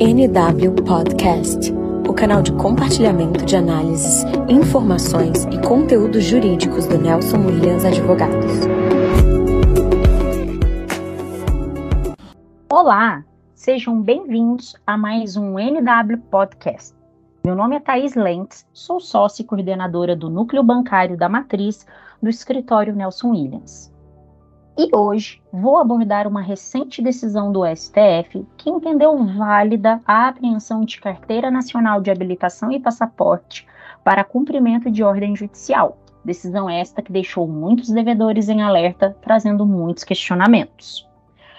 NW Podcast, o canal de compartilhamento de análises, informações e conteúdos jurídicos do Nelson Williams Advogados. Olá, sejam bem-vindos a mais um NW Podcast. Meu nome é Thaís Lentz, sou sócia e coordenadora do Núcleo Bancário da Matriz do escritório Nelson Williams. E hoje vou abordar uma recente decisão do STF que entendeu válida a apreensão de carteira nacional de habilitação e passaporte para cumprimento de ordem judicial. Decisão esta que deixou muitos devedores em alerta, trazendo muitos questionamentos.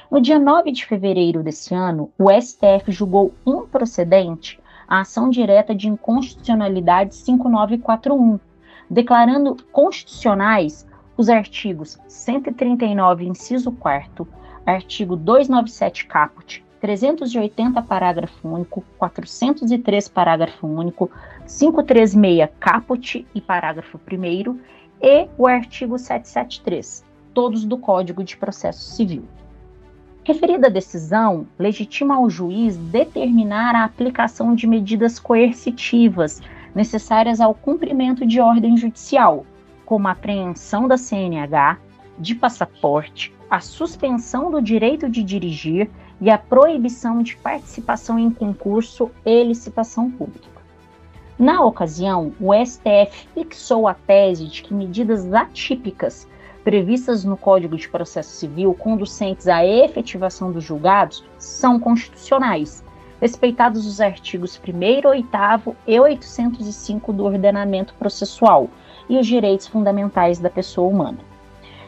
No dia 9 de fevereiro desse ano, o STF julgou improcedente a ação direta de inconstitucionalidade 5941, declarando constitucionais os artigos 139, inciso 4 artigo 297 caput, 380, parágrafo único, 403, parágrafo único, 536 caput e parágrafo 1 e o artigo 773, todos do Código de Processo Civil. Referida decisão legitima ao juiz determinar a aplicação de medidas coercitivas necessárias ao cumprimento de ordem judicial, como a apreensão da CNH, de passaporte, a suspensão do direito de dirigir e a proibição de participação em concurso e licitação pública. Na ocasião, o STF fixou a tese de que medidas atípicas previstas no Código de Processo Civil conducentes à efetivação dos julgados são constitucionais, respeitados os artigos 1, 8 e 805 do Ordenamento Processual, e os direitos fundamentais da pessoa humana.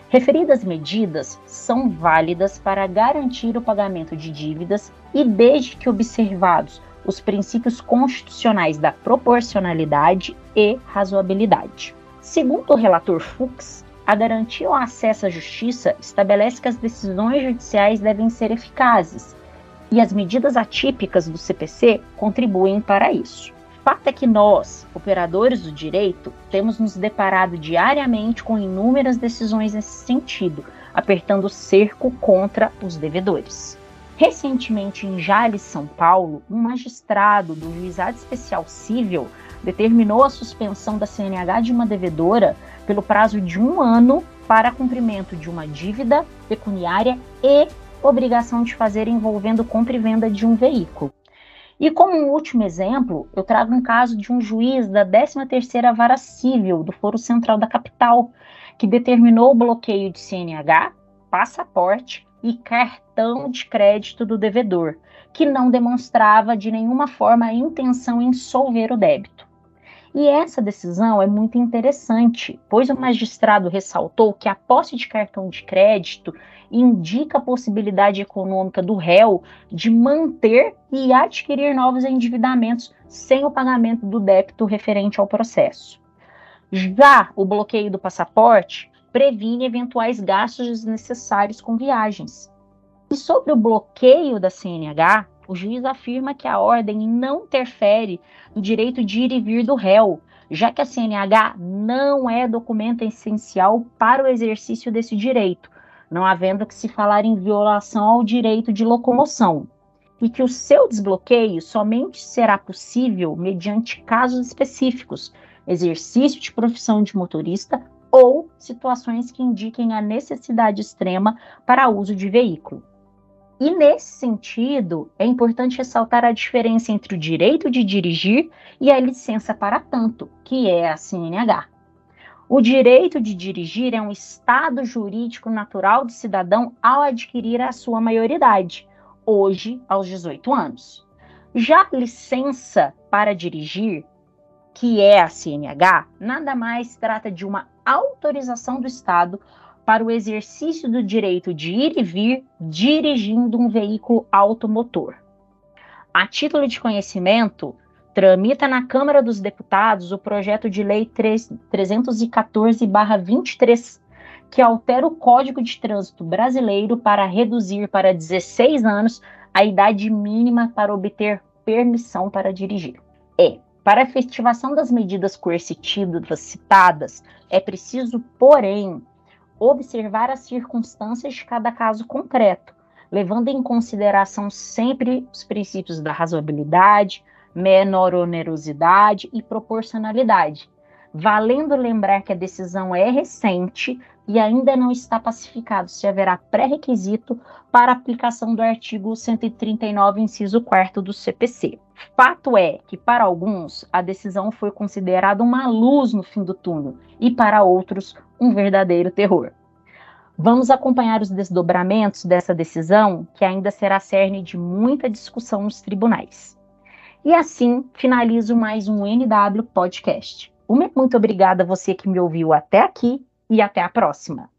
Referidas medidas são válidas para garantir o pagamento de dívidas e desde que observados os princípios constitucionais da proporcionalidade e razoabilidade. Segundo o relator Fux, a garantia ao acesso à justiça estabelece que as decisões judiciais devem ser eficazes e as medidas atípicas do CPC contribuem para isso. Fato é que nós, operadores do direito, temos nos deparado diariamente com inúmeras decisões nesse sentido, apertando o cerco contra os devedores. Recentemente, em Jales, São Paulo, um magistrado do Juizado Especial Civil determinou a suspensão da CNH de uma devedora pelo prazo de um ano para cumprimento de uma dívida pecuniária e obrigação de fazer envolvendo compra e venda de um veículo. E como um último exemplo, eu trago um caso de um juiz da 13ª Vara Civil do Foro Central da capital, que determinou o bloqueio de CNH, passaporte e cartão de crédito do devedor, que não demonstrava de nenhuma forma a intenção em solver o débito. E essa decisão é muito interessante, pois o magistrado ressaltou que a posse de cartão de crédito indica a possibilidade econômica do réu de manter e adquirir novos endividamentos sem o pagamento do débito referente ao processo. Já o bloqueio do passaporte previne eventuais gastos desnecessários com viagens. E sobre o bloqueio da CNH, o juiz afirma que a ordem não interfere no direito de ir e vir do réu, já que a CNH não é documento essencial para o exercício desse direito, não havendo que se falar em violação ao direito de locomoção, e que o seu desbloqueio somente será possível mediante casos específicos, exercício de profissão de motorista ou situações que indiquem a necessidade extrema para uso de veículo. E nesse sentido, é importante ressaltar a diferença entre o direito de dirigir e a licença para tanto, que é a CNH. O direito de dirigir é um estado jurídico natural do cidadão ao adquirir a sua maioridade, hoje aos 18 anos. Já a licença para dirigir, que é a CNH, nada mais trata de uma autorização do Estado para o exercício do direito de ir e vir dirigindo um veículo automotor. A título de conhecimento, tramita na Câmara dos Deputados o projeto de lei 314-23, que altera o Código de Trânsito brasileiro para reduzir para 16 anos a idade mínima para obter permissão para dirigir. É, para a efetivação das medidas coercitivas citadas, é preciso, porém, observar as circunstâncias de cada caso concreto, levando em consideração sempre os princípios da razoabilidade, menor onerosidade e proporcionalidade, valendo lembrar que a decisão é recente e ainda não está pacificado se haverá pré-requisito para aplicação do artigo 139, inciso 4 do CPC. Fato é que, para alguns, a decisão foi considerada uma luz no fim do túnel e, para outros, um verdadeiro terror. Vamos acompanhar os desdobramentos dessa decisão, que ainda será cerne de muita discussão nos tribunais. E assim finalizo mais um NW Podcast. Muito obrigada a você que me ouviu até aqui e até a próxima.